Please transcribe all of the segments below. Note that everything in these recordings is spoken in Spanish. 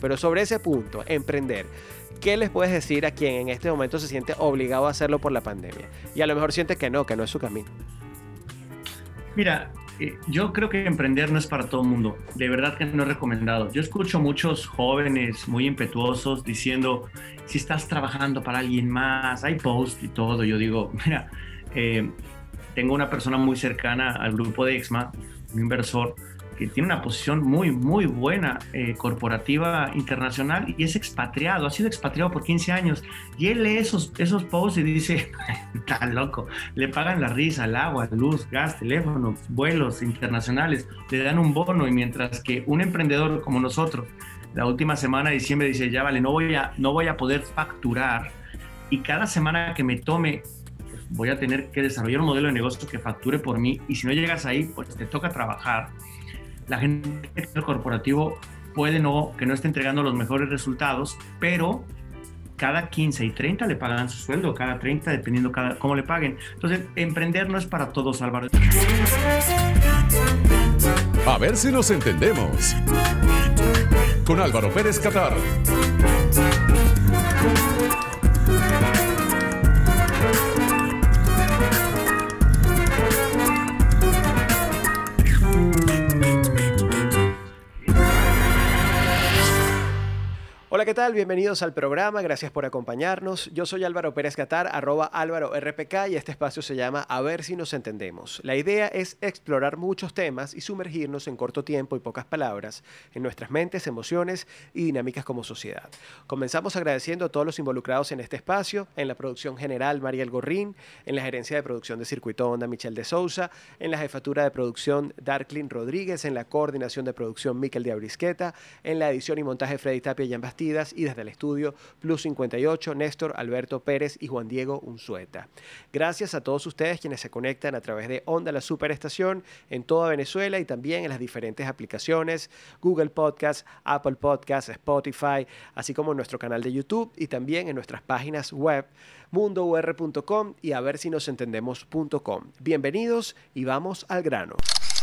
Pero sobre ese punto, emprender, ¿qué les puedes decir a quien en este momento se siente obligado a hacerlo por la pandemia? Y a lo mejor siente que no, que no es su camino. Mira, eh, yo creo que emprender no es para todo el mundo. De verdad que no es recomendado. Yo escucho muchos jóvenes muy impetuosos diciendo, si estás trabajando para alguien más, hay post y todo. Yo digo, mira, eh, tengo una persona muy cercana al grupo de Exma, un inversor, que tiene una posición muy, muy buena eh, corporativa internacional y es expatriado, ha sido expatriado por 15 años. Y él lee esos, esos posts y dice, está loco, le pagan la risa, el agua, luz, gas, teléfono, vuelos internacionales, le dan un bono y mientras que un emprendedor como nosotros, la última semana de diciembre dice, ya vale, no voy a, no voy a poder facturar y cada semana que me tome pues, voy a tener que desarrollar un modelo de negocio que facture por mí y si no llegas ahí, pues te toca trabajar la gente del corporativo puede no, que no esté entregando los mejores resultados, pero cada 15 y 30 le pagan su sueldo, cada 30 dependiendo cada, cómo le paguen. Entonces, emprender no es para todos, Álvaro. A ver si nos entendemos. Con Álvaro Pérez Catar. Tal? Bienvenidos al programa, gracias por acompañarnos. Yo soy Álvaro Pérez Catar, arroba Álvaro RPK y este espacio se llama A ver si nos entendemos. La idea es explorar muchos temas y sumergirnos en corto tiempo y pocas palabras en nuestras mentes, emociones y dinámicas como sociedad. Comenzamos agradeciendo a todos los involucrados en este espacio, en la producción general Mariel Gorrín, en la gerencia de producción de Circuito Onda Michelle de Sousa, en la jefatura de producción Darklin Rodríguez, en la coordinación de producción Miquel de Abrisqueta, en la edición y montaje Freddy Tapia y Jan Y desde el estudio Plus 58, Néstor Alberto Pérez y Juan Diego Unzueta. Gracias a todos ustedes quienes se conectan a través de Onda la Superestación en toda Venezuela y también en las diferentes aplicaciones Google Podcast, Apple Podcast, Spotify, así como en nuestro canal de YouTube y también en nuestras páginas web mundour.com y a ver si nos entendemos.com. Bienvenidos y vamos al grano.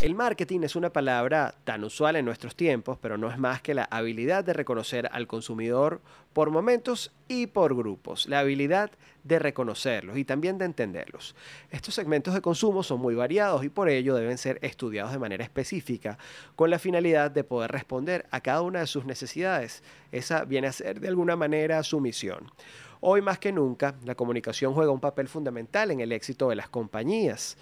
El marketing es una palabra tan usual en nuestros tiempos, pero no es más que la habilidad de reconocer al consumidor por momentos y por grupos, la habilidad de reconocerlos y también de entenderlos. Estos segmentos de consumo son muy variados y por ello deben ser estudiados de manera específica con la finalidad de poder responder a cada una de sus necesidades. Esa viene a ser de alguna manera su misión. Hoy más que nunca, la comunicación juega un papel fundamental en el éxito de las compañías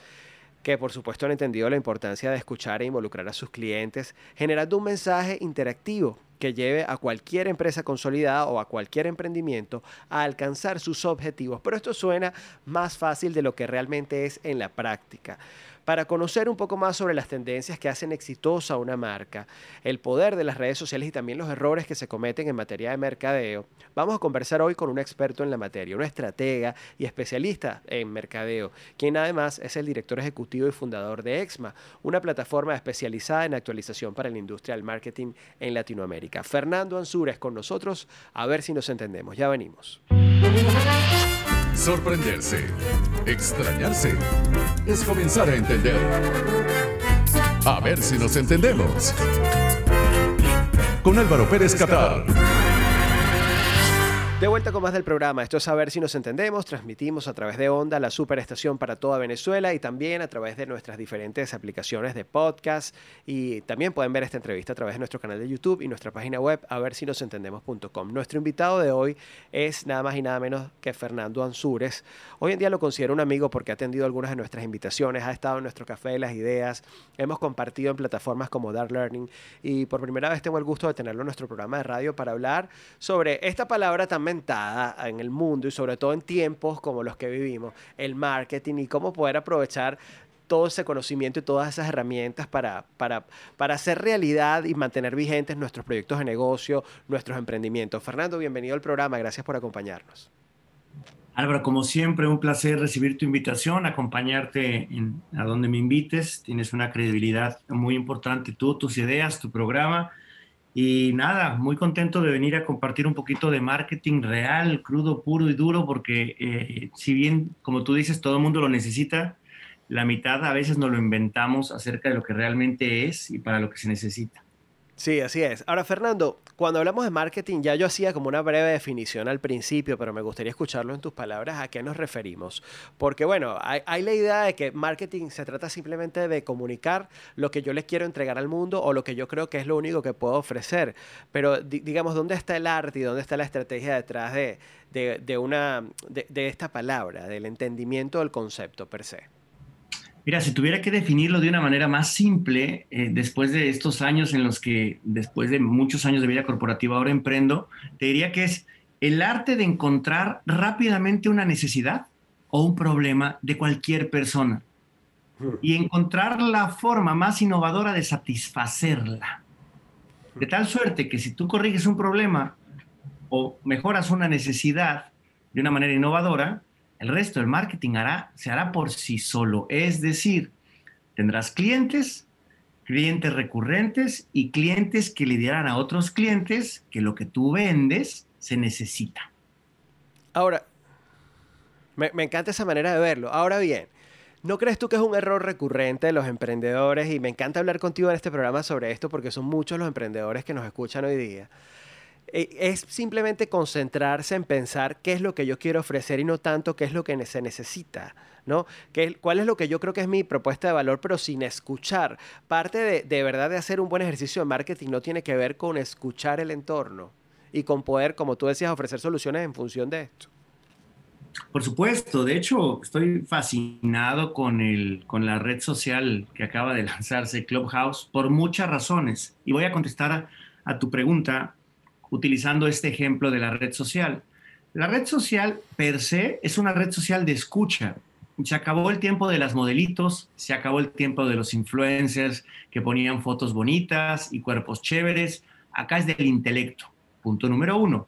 que por supuesto han entendido la importancia de escuchar e involucrar a sus clientes, generando un mensaje interactivo que lleve a cualquier empresa consolidada o a cualquier emprendimiento a alcanzar sus objetivos. Pero esto suena más fácil de lo que realmente es en la práctica para conocer un poco más sobre las tendencias que hacen exitosa una marca, el poder de las redes sociales y también los errores que se cometen en materia de mercadeo, vamos a conversar hoy con un experto en la materia, un estratega y especialista en mercadeo, quien además es el director ejecutivo y fundador de Exma, una plataforma especializada en actualización para la industria del marketing en Latinoamérica. Fernando Ansures con nosotros, a ver si nos entendemos. Ya venimos. Sorprenderse, extrañarse, es comenzar a entender. A ver si nos entendemos. Con Álvaro Pérez Catar. De vuelta con más del programa. Esto es a ver si nos entendemos. Transmitimos a través de Onda la superestación para toda Venezuela y también a través de nuestras diferentes aplicaciones de podcast. Y también pueden ver esta entrevista a través de nuestro canal de YouTube y nuestra página web a ver si nos entendemos.com. Nuestro invitado de hoy es nada más y nada menos que Fernando Ansures. Hoy en día lo considero un amigo porque ha atendido algunas de nuestras invitaciones, ha estado en nuestro café de las ideas, hemos compartido en plataformas como Dark Learning y por primera vez tengo el gusto de tenerlo en nuestro programa de radio para hablar sobre esta palabra en el mundo y sobre todo en tiempos como los que vivimos, el marketing y cómo poder aprovechar todo ese conocimiento y todas esas herramientas para, para, para hacer realidad y mantener vigentes nuestros proyectos de negocio, nuestros emprendimientos. Fernando, bienvenido al programa, gracias por acompañarnos. Álvaro, como siempre, un placer recibir tu invitación, acompañarte a donde me invites. Tienes una credibilidad muy importante, tú, tus ideas, tu programa. Y nada, muy contento de venir a compartir un poquito de marketing real, crudo, puro y duro, porque eh, si bien, como tú dices, todo el mundo lo necesita, la mitad a veces nos lo inventamos acerca de lo que realmente es y para lo que se necesita. Sí, así es. Ahora, Fernando, cuando hablamos de marketing, ya yo hacía como una breve definición al principio, pero me gustaría escucharlo en tus palabras, ¿a qué nos referimos? Porque, bueno, hay, la idea de que marketing se trata simplemente de comunicar lo que yo les quiero entregar al mundo o lo que yo creo que es lo único que puedo ofrecer. Pero, digamos, ¿dónde está el arte y dónde está la estrategia detrás de, de, una, de esta palabra, del entendimiento del concepto per se? Mira, si tuviera que definirlo de una manera más simple, eh, después de estos años en los que, después de muchos años de vida corporativa, ahora emprendo, te diría que es el arte de encontrar rápidamente una necesidad o un problema de cualquier persona y encontrar la forma más innovadora de satisfacerla. De tal suerte que si tú corriges un problema o mejoras una necesidad de una manera innovadora, el resto del marketing se hará por sí solo. Es decir, tendrás clientes, clientes recurrentes y clientes que le dirán a otros clientes que lo que tú vendes se necesita. Ahora, me, me encanta esa manera de verlo. Ahora bien, ¿No crees tú que es un error recurrente de los emprendedores? Y me encanta hablar contigo en este programa sobre esto porque son muchos los emprendedores que nos escuchan hoy día. Eh, es simplemente concentrarse en pensar qué es lo que yo quiero ofrecer y no tanto qué es lo que se necesita, ¿no? ¿Qué, ¿Cuál es lo que yo creo que es mi propuesta de valor, pero sin escuchar? Parte de, de verdad de hacer un buen ejercicio de marketing no tiene que ver con escuchar el entorno y con poder, como tú decías, ofrecer soluciones en función de esto. Por supuesto, de hecho estoy fascinado con, el, con la red social que acaba de lanzarse, Clubhouse, por muchas razones. Y voy a contestar a tu pregunta utilizando este ejemplo de la red social. La red social per se es una red social de escucha. Se acabó el tiempo de las modelitos, se acabó el tiempo de los influencers que ponían fotos bonitas y cuerpos chéveres. Acá es del intelecto. Punto número uno.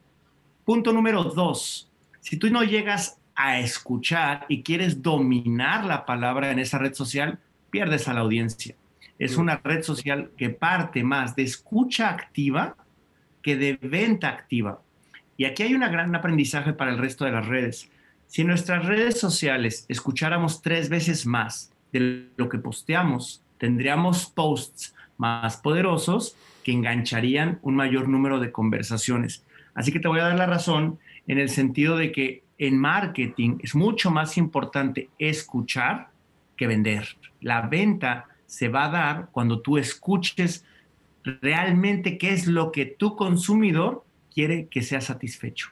Punto número dos. Si tú no llegas a escuchar y quieres dominar la palabra en esa red social, pierdes a la audiencia. Es una red social que parte más de escucha activa que de venta activa. Y aquí hay un gran aprendizaje para el resto de las redes. Si en nuestras redes sociales escucháramos tres veces más de lo que posteamos, tendríamos posts más poderosos que engancharían un mayor número de conversaciones. Así que te voy a dar la razón en el sentido de que en marketing es mucho más importante escuchar que vender. La venta se va a dar cuando tú escuches realmente qué es lo que tu consumidor quiere que sea satisfecho.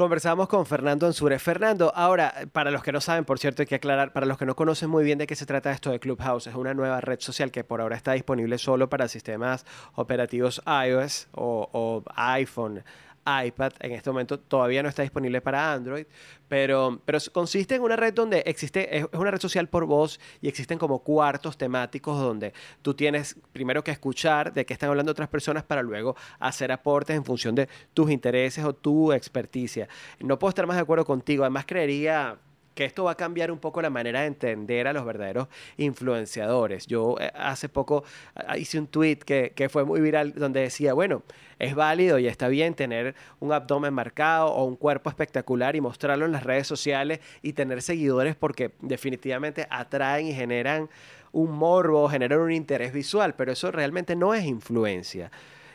Conversamos con Fernando Ansure. Fernando, ahora, para los que no saben, por cierto, hay que aclarar, para los que no conocen muy bien de qué se trata esto de Clubhouse, es una nueva red social que por ahora está disponible solo para sistemas operativos iOS o, o iPhone iPad. En este momento todavía no está disponible para Android, pero, pero consiste en una red donde existe, es una red social por voz y existen como cuartos temáticos donde tú tienes primero que escuchar de qué están hablando otras personas para luego hacer aportes en función de tus intereses o tu experticia. No puedo estar más de acuerdo contigo, además creería que esto va a cambiar un poco la manera de entender a los verdaderos influenciadores. Yo eh, hace poco ah, hice un tweet que, que, fue muy viral donde decía, bueno, es válido y está bien tener un abdomen marcado o un cuerpo espectacular y mostrarlo en las redes sociales y tener seguidores porque definitivamente atraen y generan un morbo, generan un interés visual, pero eso realmente no es influencia.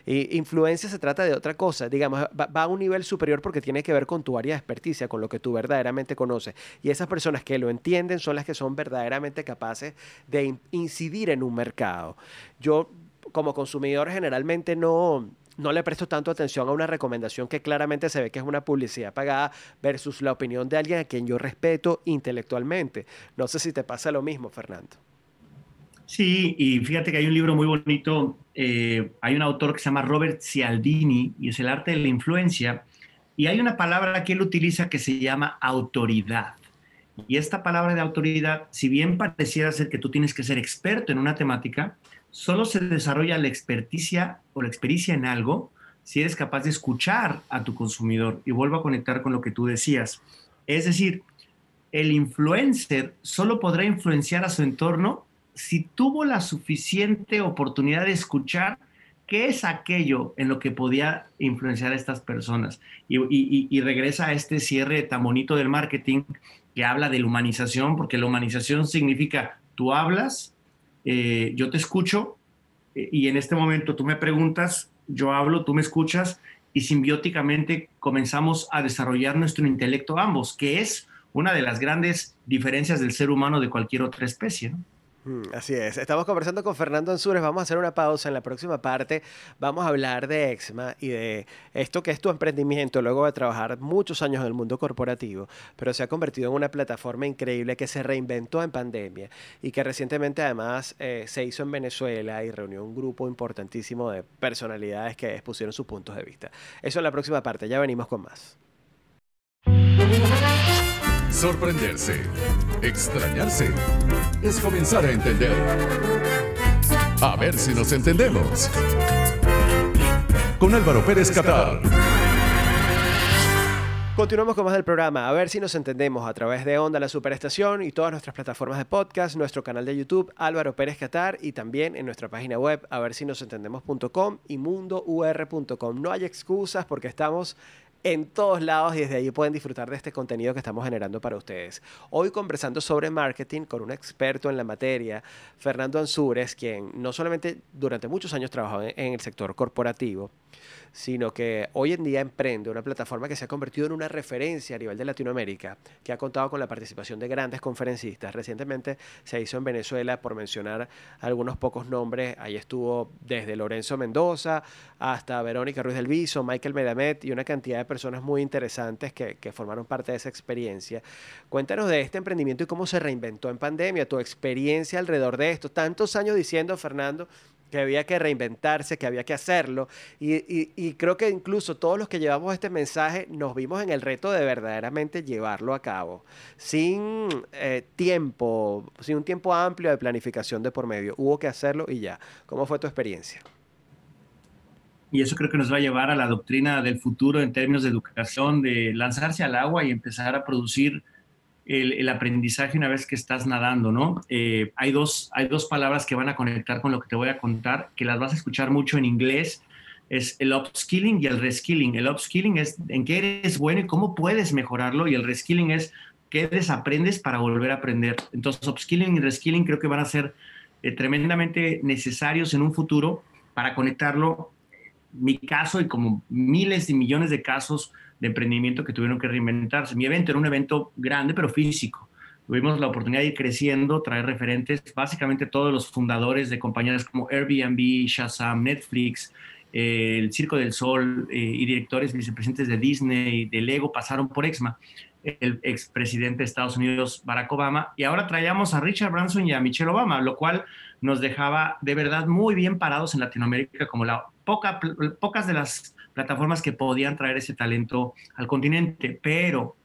Y influencia se trata de otra cosa, digamos, va, a un nivel superior porque tiene que ver con tu área de experticia, con lo que tú verdaderamente conoces. Y esas personas que lo entienden son las que son verdaderamente capaces de incidir en un mercado. Yo, como consumidor, generalmente no, no le presto tanto atención a una recomendación que claramente se ve que es una publicidad pagada versus la opinión de alguien a quien yo respeto intelectualmente. No sé si te pasa lo mismo, Fernando. Sí, y fíjate que hay un libro muy bonito, eh, hay un autor que se llama Robert Cialdini y es el arte de la influencia, y hay una palabra que él utiliza que se llama autoridad. Y esta palabra de autoridad, si bien pareciera ser que tú tienes que ser experto en una temática, solo se desarrolla la experticia o la experiencia en algo si eres capaz de escuchar a tu consumidor. Y vuelvo a conectar con lo que tú decías. Es decir, el influencer solo podrá influenciar a su entorno si tuvo la suficiente oportunidad de escuchar qué es aquello en lo que podía influenciar a estas personas. Y, regresa a este cierre tan bonito del marketing que habla de la humanización, porque la humanización significa tú hablas, eh, yo te escucho y en este momento tú me preguntas, yo hablo, tú me escuchas y simbióticamente comenzamos a desarrollar nuestro intelecto ambos, que es una de las grandes diferencias del ser humano de cualquier otra especie. ¿no? Mm, así es. Estamos conversando con Fernando Ansures. Vamos a hacer una pausa. En la próxima parte vamos a hablar de Exma y de esto que es tu emprendimiento luego de trabajar muchos años en el mundo corporativo, pero se ha convertido en una plataforma increíble que se reinventó en pandemia y que recientemente además eh, se hizo en Venezuela y reunió un grupo importantísimo de personalidades que expusieron sus puntos de vista. Eso en la próxima parte. Ya venimos con más. Sorprenderse, extrañarse, es comenzar a entender. A ver si nos entendemos. Con Álvaro Pérez Catar. Continuamos con más del programa, a ver si nos entendemos a través de Onda La Superestación y todas nuestras plataformas de podcast, nuestro canal de YouTube Álvaro Pérez Catar y también en nuestra página web a ver si nos entendemos.com y mundour.com. No hay excusas porque estamos en todos lados y desde allí pueden disfrutar de este contenido que estamos generando para ustedes. Hoy conversando sobre marketing con un experto en la materia, Fernando Ansures, quien no solamente durante muchos años trabajó en el sector corporativo, sino que hoy en día emprende una plataforma que se ha convertido en una referencia a nivel de Latinoamérica, que ha contado con la participación de grandes conferencistas. Recientemente se hizo en Venezuela, por mencionar algunos pocos nombres, ahí estuvo desde Lorenzo Mendoza hasta Verónica Ruiz del Viso, Michael Medamet y una cantidad de personas muy interesantes que, que formaron parte de esa experiencia. Cuéntanos de este emprendimiento y cómo se reinventó en pandemia, tu experiencia alrededor de esto. Tantos años diciendo, Fernando, que había que reinventarse, que había que hacerlo. Y, creo que incluso todos los que llevamos este mensaje nos vimos en el reto de verdaderamente llevarlo a cabo, sin eh, tiempo, sin un tiempo amplio de planificación de por medio. Hubo que hacerlo y ya. ¿Cómo fue tu experiencia? Y eso creo que nos va a llevar a la doctrina del futuro en términos de educación, de lanzarse al agua y empezar a producir el, aprendizaje una vez que estás nadando, ¿no? Eh, hay, dos, hay dos palabras que van a conectar con lo que te voy a contar, que las vas a escuchar mucho en inglés, es el upskilling y el reskilling. El upskilling es en qué eres bueno y cómo puedes mejorarlo, y el reskilling es qué desaprendes para volver a aprender. Entonces, upskilling y reskilling creo que van a ser eh, tremendamente necesarios en un futuro para conectarlo. Mi caso y como miles y millones de casos de emprendimiento que tuvieron que reinventarse. Mi evento era un evento grande, pero físico. Tuvimos la oportunidad de ir creciendo, traer referentes, básicamente todos los fundadores de compañías como Airbnb, Shazam, Netflix, eh, el Circo del Sol eh, y directores vicepresidentes de Disney, de Lego pasaron por EXMA, el expresidente de Estados Unidos, Barack Obama, y ahora traíamos a Richard Branson y a Michelle Obama, lo cual nos dejaba de verdad muy bien parados en Latinoamérica como la poca, pocas de las plataformas que podían traer ese talento al continente, pero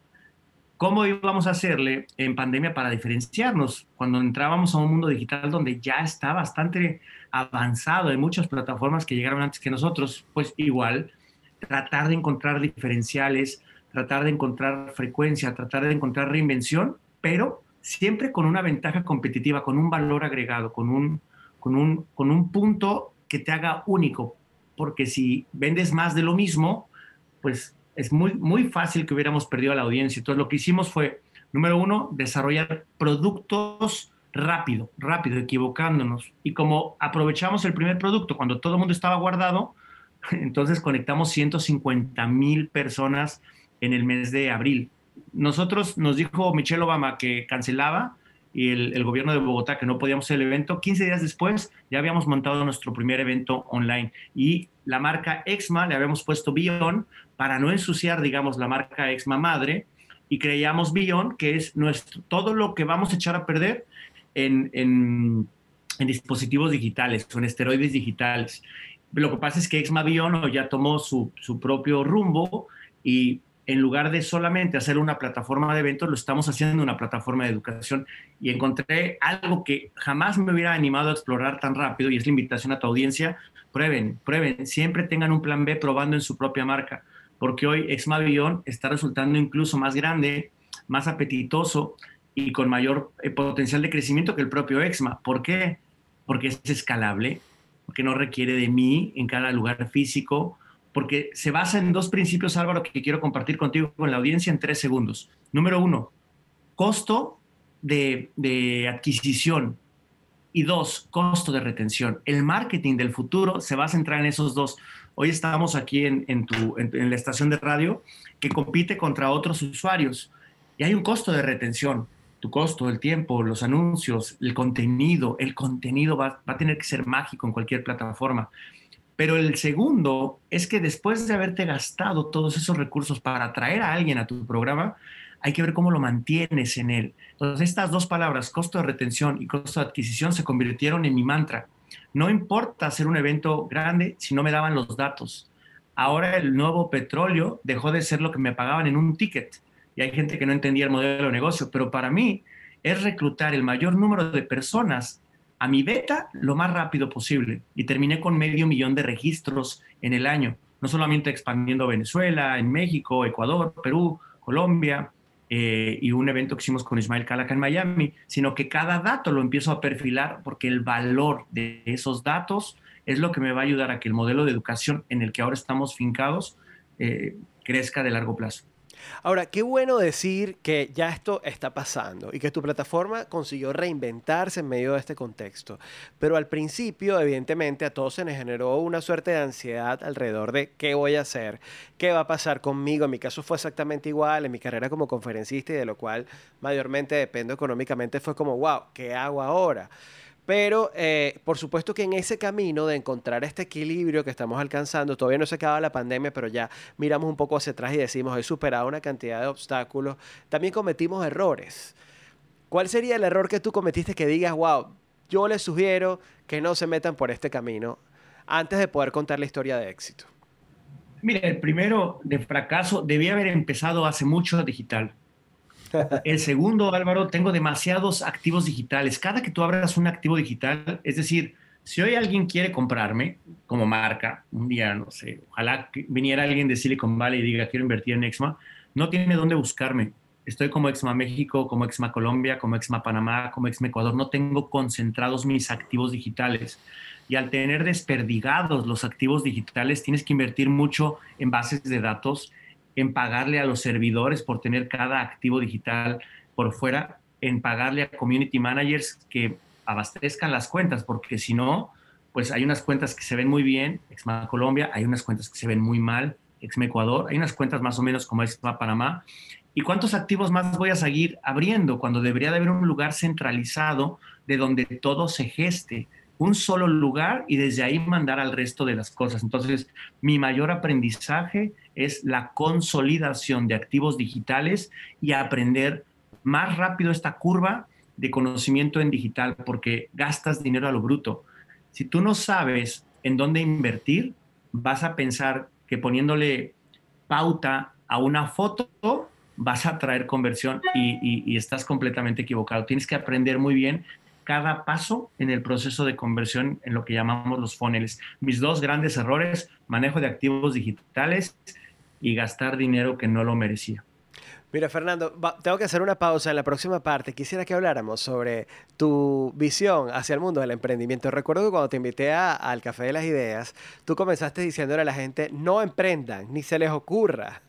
¿cómo íbamos a hacerle en pandemia para diferenciarnos? Cuando entrábamos a un mundo digital donde ya está bastante avanzado, hay muchas plataformas que llegaron antes que nosotros, pues igual tratar de encontrar diferenciales, tratar de encontrar frecuencia, tratar de encontrar reinvención, pero siempre con una ventaja competitiva, con un valor agregado, con un, con un, con un punto que te haga único, porque si vendes más de lo mismo, pues es muy, muy fácil que hubiéramos perdido a la audiencia. Entonces lo que hicimos fue, número uno, desarrollar productos rápido, rápido, equivocándonos. Y como aprovechamos el primer producto cuando todo el mundo estaba guardado, entonces conectamos 150 mil personas en el mes de abril. Nosotros nos dijo Michelle Obama que cancelaba y el, gobierno de Bogotá que no podíamos hacer el evento. 15 días después ya habíamos montado nuestro primer evento online y la marca Exma le habíamos puesto Bion para no ensuciar, digamos, la marca Exma madre y creíamos Bion que es nuestro, todo lo que vamos a echar a perder en, en, dispositivos digitales o en esteroides digitales. Lo que pasa es que Exma Bion ya tomó su, su propio rumbo y en lugar de solamente hacer una plataforma de eventos, lo estamos haciendo una plataforma de educación. Y encontré algo que jamás me hubiera animado a explorar tan rápido y es la invitación a tu audiencia. Prueben, prueben, siempre tengan un plan B probando en su propia marca, porque hoy Exmavion está resultando incluso más grande, más apetitoso y con mayor eh, potencial de crecimiento que el propio Exma. ¿Por qué? Porque es escalable, porque no requiere de mí en cada lugar físico, porque se basa en dos principios, Álvaro, que quiero compartir contigo con la audiencia en tres segundos. Número uno, costo de, adquisición. Y dos, costo de retención. El marketing del futuro se va a centrar en esos dos. Hoy estamos aquí en, la estación de radio que compite contra otros usuarios y hay un costo de retención. Tu costo, el tiempo, los anuncios, el contenido. El contenido va a tener que ser mágico en cualquier plataforma. Pero el segundo es que después de haberte gastado todos esos recursos para atraer a alguien a tu programa, hay que ver cómo lo mantienes en él. Entonces, estas dos palabras, costo de retención y costo de adquisición, se convirtieron en mi mantra. No importa hacer un evento grande si no me daban los datos. Ahora el nuevo petróleo dejó de ser lo que me pagaban en un ticket. Y hay gente que no entendía el modelo de negocio, pero para mí es reclutar el mayor número de personas a mi beta lo más rápido posible y terminé con medio millón de registros en el año, no solamente expandiendo Venezuela, en México, Ecuador, Perú, Colombia eh, y un evento que hicimos con Ismael Calaca en Miami, sino que cada dato lo empiezo a perfilar porque el valor de esos datos es lo que me va a ayudar a que el modelo de educación en el que ahora estamos fincados eh, crezca de largo plazo. Ahora, qué bueno decir que ya esto está pasando y que tu plataforma consiguió reinventarse en medio de este contexto. Pero al principio, evidentemente, a todos se nos generó una suerte de ansiedad alrededor de qué voy a hacer, qué va a pasar conmigo. En mi caso fue exactamente igual, en mi carrera como conferencista y de lo cual mayormente dependo económicamente, fue como, wow, ¿qué hago ahora? Pero eh, por supuesto que en ese camino de encontrar este equilibrio que estamos alcanzando, todavía no se acaba la pandemia, pero ya miramos un poco hacia atrás y decimos, he superado una cantidad de obstáculos, también cometimos errores. ¿Cuál sería el error que tú cometiste que digas, wow, yo les sugiero que no se metan por este camino antes de poder contar la historia de éxito? Mira, el primero de fracaso debía haber empezado hace mucho digital. El segundo, Álvaro, tengo demasiados activos digitales. Cada que tú abras un activo digital, es decir, si hoy alguien quiere comprarme como marca, un día, no sé, ojalá viniera alguien de Silicon Valley y diga, quiero invertir en Exma, no tiene dónde buscarme. Estoy como Exma México, como Exma Colombia, como Exma Panamá, como Exma Ecuador. No tengo concentrados mis activos digitales. Y al tener desperdigados los activos digitales, tienes que invertir mucho en bases de datos en pagarle a los servidores por tener cada activo digital por fuera, en pagarle a community managers que abastezcan las cuentas, porque si no, pues hay unas cuentas que se ven muy bien, Exma Colombia, hay unas cuentas que se ven muy mal, Exma Ecuador, hay unas cuentas más o menos como Exma Panamá. ¿Y cuántos activos más voy a seguir abriendo cuando debería de haber un lugar centralizado de donde todo se geste? Un solo lugar y desde ahí mandar al resto de las cosas. Entonces, mi mayor aprendizaje es la consolidación de activos digitales y aprender más rápido esta curva de conocimiento en digital, porque gastas dinero a lo bruto. Si tú no sabes en dónde invertir, vas a pensar que poniéndole pauta a una foto vas a traer conversión y, estás completamente equivocado. Tienes que aprender muy bien cada paso en el proceso de conversión en lo que llamamos los funnels. Mis dos grandes errores, manejo de activos digitales y gastar dinero que no lo merecía. Mira, Fernando, tengo que hacer una pausa en la próxima parte. Quisiera que habláramos sobre tu visión hacia el mundo del emprendimiento. Recuerdo que cuando te invité al Café de las Ideas, tú comenzaste diciéndole a la gente, no emprendan, ni se les ocurra.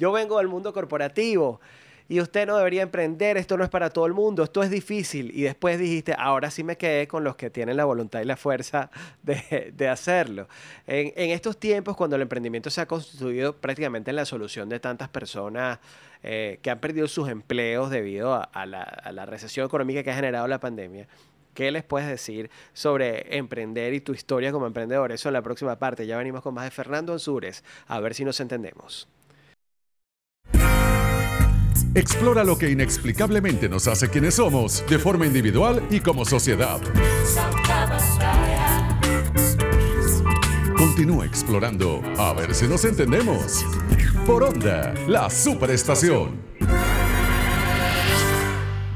Yo vengo del mundo corporativo y usted no debería emprender, esto no es para todo el mundo, esto es difícil. Y después dijiste, ahora sí me quedé con los que tienen la voluntad y la fuerza de, hacerlo. En, estos tiempos, cuando el emprendimiento se ha constituido prácticamente en la solución de tantas personas eh, que han perdido sus empleos debido a, la, a la recesión económica que ha generado la pandemia, ¿Qué les puedes decir sobre emprender y tu historia como emprendedor? Eso en la próxima parte. Ya venimos con más de Fernando Ansures. A ver si nos entendemos. Explora lo que inexplicablemente nos hace quienes somos, de forma individual y como sociedad. Continúa explorando, a ver si nos entendemos. Por Onda, la superestación.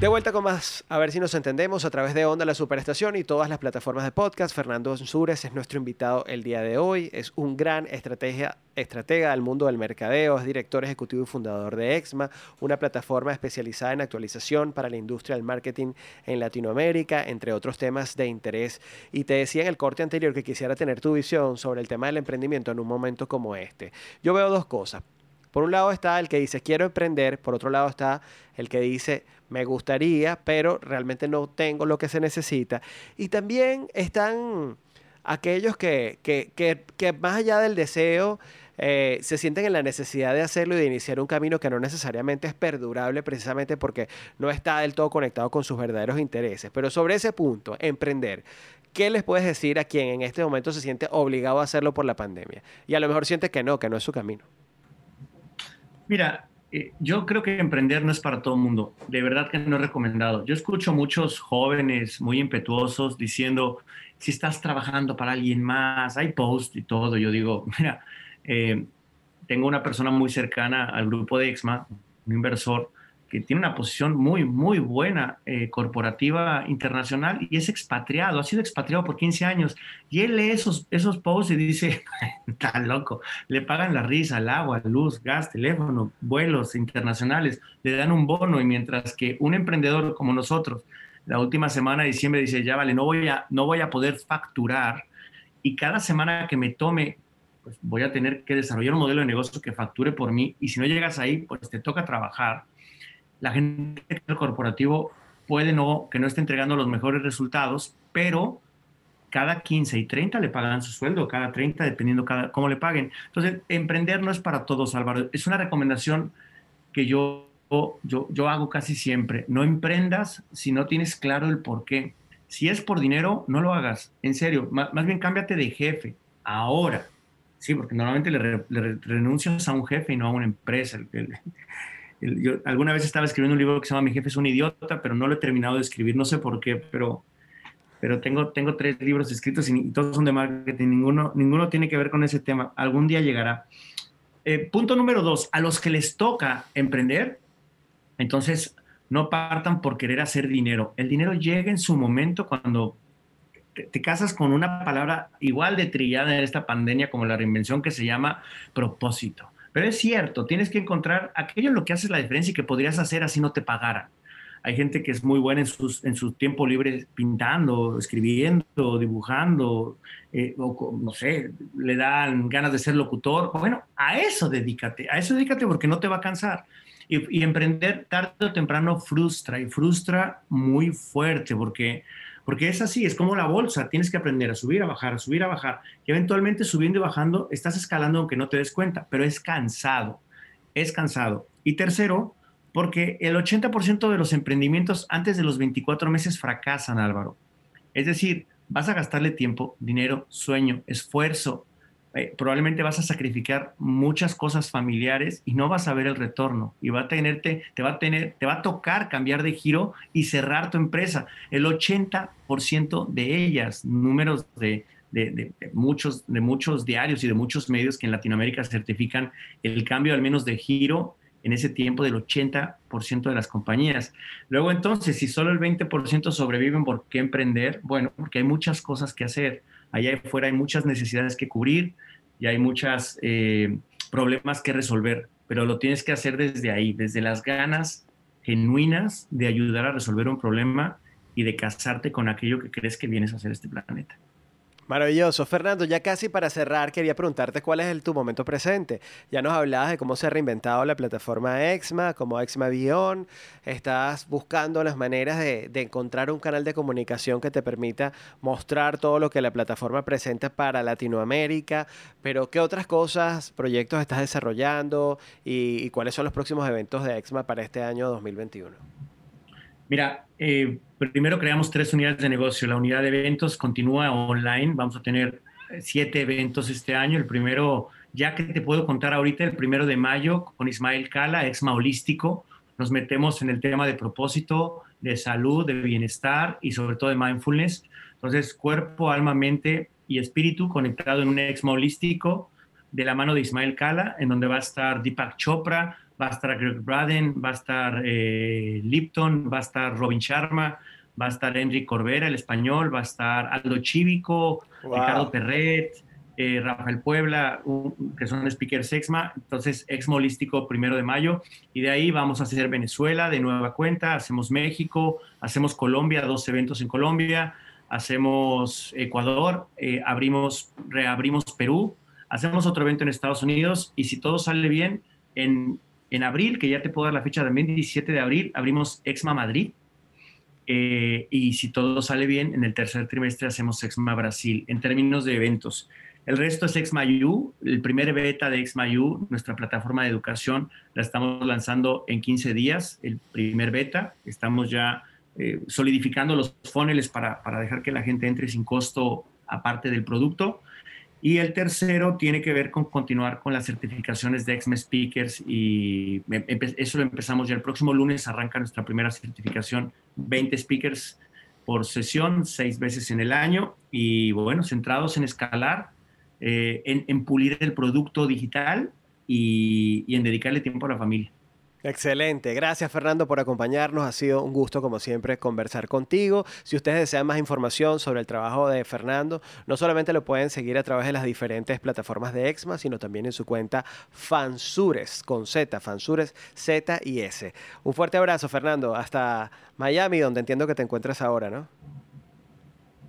De vuelta con más, a ver si nos entendemos a través de Onda La Superestación y todas las plataformas de podcast. Fernando Ansures es nuestro invitado el día de hoy. Es un gran estratega del mundo del mercadeo, es director ejecutivo y fundador de Exma, una plataforma especializada en actualización para la industria del marketing en Latinoamérica, entre otros temas de interés. Y te decía en el corte anterior que quisiera tener tu visión sobre el tema del emprendimiento en un momento como este. Yo veo dos cosas. Por un lado está el que dice quiero emprender, por otro lado está el que dice me gustaría, pero realmente no tengo lo que se necesita. Y también están aquellos que, que, que, que más allá del deseo eh, se sienten en la necesidad de hacerlo y de iniciar un camino que no necesariamente es perdurable precisamente porque no está del todo conectado con sus verdaderos intereses. Pero sobre ese punto, emprender, ¿qué les puedes decir a quien en este momento se siente obligado a hacerlo por la pandemia? Y a lo mejor siente que no, que no es su camino. Mira, eh, yo creo que emprender no es para todo el mundo. De verdad que no es recomendado. Yo escucho muchos jóvenes muy impetuosos diciendo, si estás trabajando para alguien más, hay post y todo. Yo digo, mira, eh, tengo una persona muy cercana al grupo de EXMA, un inversor, que tiene una posición muy, muy buena eh, corporativa internacional y es expatriado, ha sido expatriado por 15 años. Y él lee esos, esos posts y dice, está loco, le pagan la risa, el agua, luz, gas, teléfono, vuelos internacionales, le dan un bono y mientras que un emprendedor como nosotros, la última semana de diciembre dice, ya vale, no voy a, no voy a poder facturar y cada semana que me tome pues voy a tener que desarrollar un modelo de negocio que facture por mí y si no llegas ahí, pues te toca trabajar. La gente del corporativo puede no, que no esté entregando los mejores resultados, pero cada 15 y 30 le pagan su sueldo, cada 30 dependiendo cada, cómo le paguen. Entonces, emprender no es para todos, Álvaro. Es una recomendación que yo, yo, yo hago casi siempre. No emprendas si no tienes claro el por qué. Si es por dinero, no lo hagas. En serio, más, más bien cámbiate de jefe. Ahora, Sí, porque normalmente le, renuncias a un jefe y no a una empresa. Alguna vez estaba escribiendo un libro que se llama Mi jefe es un idiota, pero no lo he terminado de escribir, no sé por qué, pero, pero tengo, tengo tres libros escritos y, todos son de marketing, ninguno, ninguno tiene que ver con ese tema. Algún día llegará. Eh, punto número dos, a los que les toca emprender, entonces no partan por querer hacer dinero. El dinero llega en su momento cuando te, casas con una palabra igual de trillada en esta pandemia como la reinvención que se llama propósito. Pero es cierto, tienes que encontrar aquello en lo que haces la diferencia y que podrías hacer así no te pagaran. Hay gente que es muy buena en, sus, en su tiempo libre pintando, escribiendo, dibujando, eh, o no sé, le dan ganas de ser locutor. Bueno, a eso dedícate, a eso dedícate porque no te va a cansar. Y, y emprender tarde o temprano frustra y frustra muy fuerte porque porque es así, es como la bolsa, tienes que aprender a subir, a bajar, a subir, a bajar, y eventualmente subiendo y bajando estás escalando aunque no te des cuenta, pero es cansado, es cansado. Y tercero, porque el 80% de los emprendimientos antes de los 24 meses fracasan, Álvaro. Es decir, vas a gastarle tiempo, dinero, sueño, esfuerzo, eh, probablemente vas a sacrificar muchas cosas familiares y no vas a ver el retorno y va a tenerte, te va a tener, te va a tocar cambiar de giro y cerrar tu empresa. El 80% de ellas, números de, de, muchos, de muchos diarios y de muchos medios que en Latinoamérica certifican el cambio al menos de giro en ese tiempo del 80% de las compañías. Luego entonces, si solo el 20% sobreviven, ¿por qué emprender? Bueno, porque hay muchas cosas que hacer. Allá afuera hay muchas necesidades que cubrir, y hay muchos eh, problemas que resolver, pero lo tienes que hacer desde ahí, desde las ganas genuinas de ayudar a resolver un problema y de casarte con aquello que crees que vienes a hacer este planeta. Maravilloso. Fernando, ya casi para cerrar, quería preguntarte cuál es el, tu momento presente. Ya nos hablabas de cómo se ha reinventado la plataforma Exma, como Exma Beyond. Estás buscando las maneras de, encontrar un canal de comunicación que te permita mostrar todo lo que la plataforma presenta para Latinoamérica. Pero, ¿qué otras cosas, proyectos estás desarrollando y, y cuáles son los próximos eventos de Exma para este año 2021? Mira, eh, primero creamos tres unidades de negocio. La unidad de eventos continúa online. Vamos a tener eh, siete eventos este año. El primero, ya que te puedo contar ahorita, el primero de mayo con Ismael Cala, Exma Holístico. Nos metemos en el tema de propósito, de salud, de bienestar y sobre todo de mindfulness. Entonces, cuerpo, alma, mente y espíritu conectado en un Exma Holístico de la mano de Ismael Cala, en donde va a estar Deepak Chopra, va a estar Greg Braden, va a estar eh, Lipton, va a estar Robin Sharma, va a estar Enrique Corbera, el español, va a estar Aldo Chívico, Ricardo Perret, eh, Rafael Puebla, que son speakers EXMA, entonces EXMA Holístico primero de mayo, y de ahí vamos a hacer Venezuela de nueva cuenta, hacemos México, hacemos Colombia, dos eventos en Colombia, hacemos Ecuador, eh, abrimos, reabrimos Perú, hacemos otro evento en Estados Unidos, y si todo sale bien, En, en abril, que ya te puedo dar la fecha también, 17 de abril, abrimos Exma Madrid. Eh, y si todo sale bien, en el tercer trimestre hacemos Exma Brasil en términos de eventos. El resto es ExmaU, el primer beta de ExmaU, nuestra plataforma de educación, la estamos lanzando en 15 días, el primer beta. Estamos ya eh, solidificando los funnels para, para dejar que la gente entre sin costo aparte del producto. Y el tercero tiene que ver con continuar con las certificaciones de XM Speakers y eso lo empezamos ya el próximo lunes, arranca nuestra primera certificación, 20 speakers por sesión, seis veces en el año y bueno, centrados en escalar, eh, en, pulir el producto digital y en dedicarle tiempo a la familia. Excelente. Gracias Fernando por acompañarnos. Ha sido un gusto como siempre conversar contigo. Si ustedes desean más información sobre el trabajo de Fernando, no solamente lo pueden seguir a través de las diferentes plataformas de Exma, sino también en su cuenta Fansures con Z, Fansures Z y S. Un fuerte abrazo Fernando. Hasta Miami, donde entiendo que te encuentras ahora, ¿no?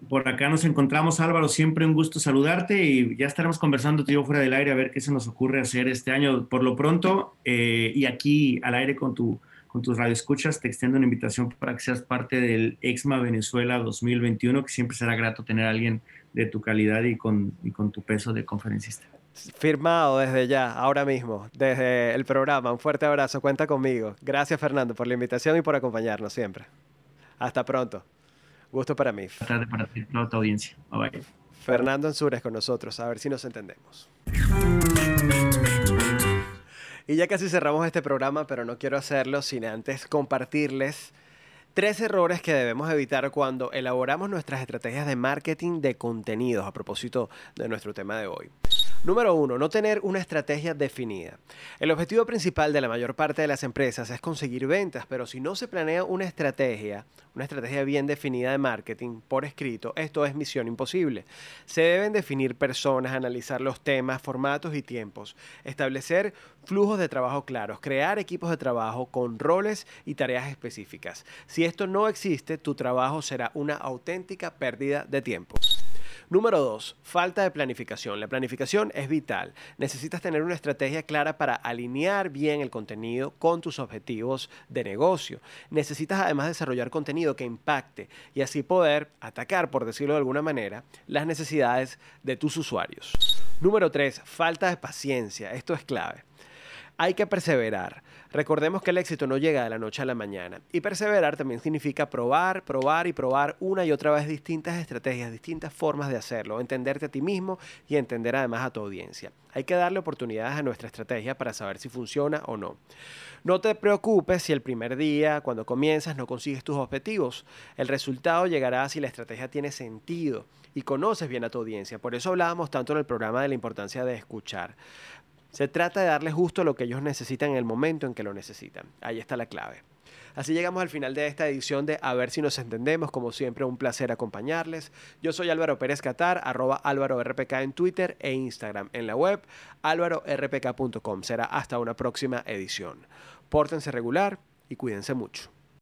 Por acá nos encontramos, Álvaro. Siempre un gusto saludarte y ya estaremos conversando, tío, fuera del aire a ver qué se nos ocurre hacer este año. Por lo pronto, eh, y aquí al aire con, tu, con tus radioescuchas, te extiendo una invitación para que seas parte del EXMA Venezuela 2021, que siempre será grato tener a alguien de tu calidad y con, y con tu peso de conferencista. Firmado desde ya, ahora mismo, desde el programa. Un fuerte abrazo, cuenta conmigo. Gracias, Fernando, por la invitación y por acompañarnos siempre. Hasta pronto. Gusto para mí. Tarde para ti, toda tu audiencia. Bye bye. Fernando Ansures con nosotros, a ver si nos entendemos. Y ya casi cerramos este programa, pero no quiero hacerlo sin antes compartirles tres errores que debemos evitar cuando elaboramos nuestras estrategias de marketing de contenidos a propósito de nuestro tema de hoy. Número uno, no tener una estrategia definida. El objetivo principal de la mayor parte de las empresas es conseguir ventas, pero si no se planea una estrategia, una estrategia bien definida de marketing por escrito, esto es misión imposible. Se deben definir personas, analizar los temas, formatos y tiempos, establecer flujos de trabajo claros, crear equipos de trabajo con roles y tareas específicas. Si esto no existe, tu trabajo será una auténtica pérdida de tiempo. Número dos, falta de planificación. La planificación es vital. Necesitas tener una estrategia clara para alinear bien el contenido con tus objetivos de negocio. Necesitas además desarrollar contenido que impacte y así poder atacar, por decirlo de alguna manera, las necesidades de tus usuarios. Número tres, falta de paciencia. Esto es clave. Hay que perseverar. Recordemos que el éxito no llega de la noche a la mañana. Y perseverar también significa probar, probar y probar una y otra vez distintas estrategias, distintas formas de hacerlo, entenderte a ti mismo y entender además a tu audiencia. Hay que darle oportunidades a nuestra estrategia para saber si funciona o no. No te preocupes si el primer día, cuando comienzas, no consigues tus objetivos. El resultado llegará si la estrategia tiene sentido y conoces bien a tu audiencia. Por eso hablábamos tanto en el programa de la importancia de escuchar. Se trata de darles justo lo que ellos necesitan en el momento en que lo necesitan. Ahí está la clave. Así llegamos al final de esta edición de A ver si nos entendemos. Como siempre, un placer acompañarles. Yo soy Álvaro Pérez Catar, arroba Álvaro RPK en Twitter e Instagram. En la web, álvarorpk.com. Será hasta una próxima edición. Pórtense regular y cuídense mucho.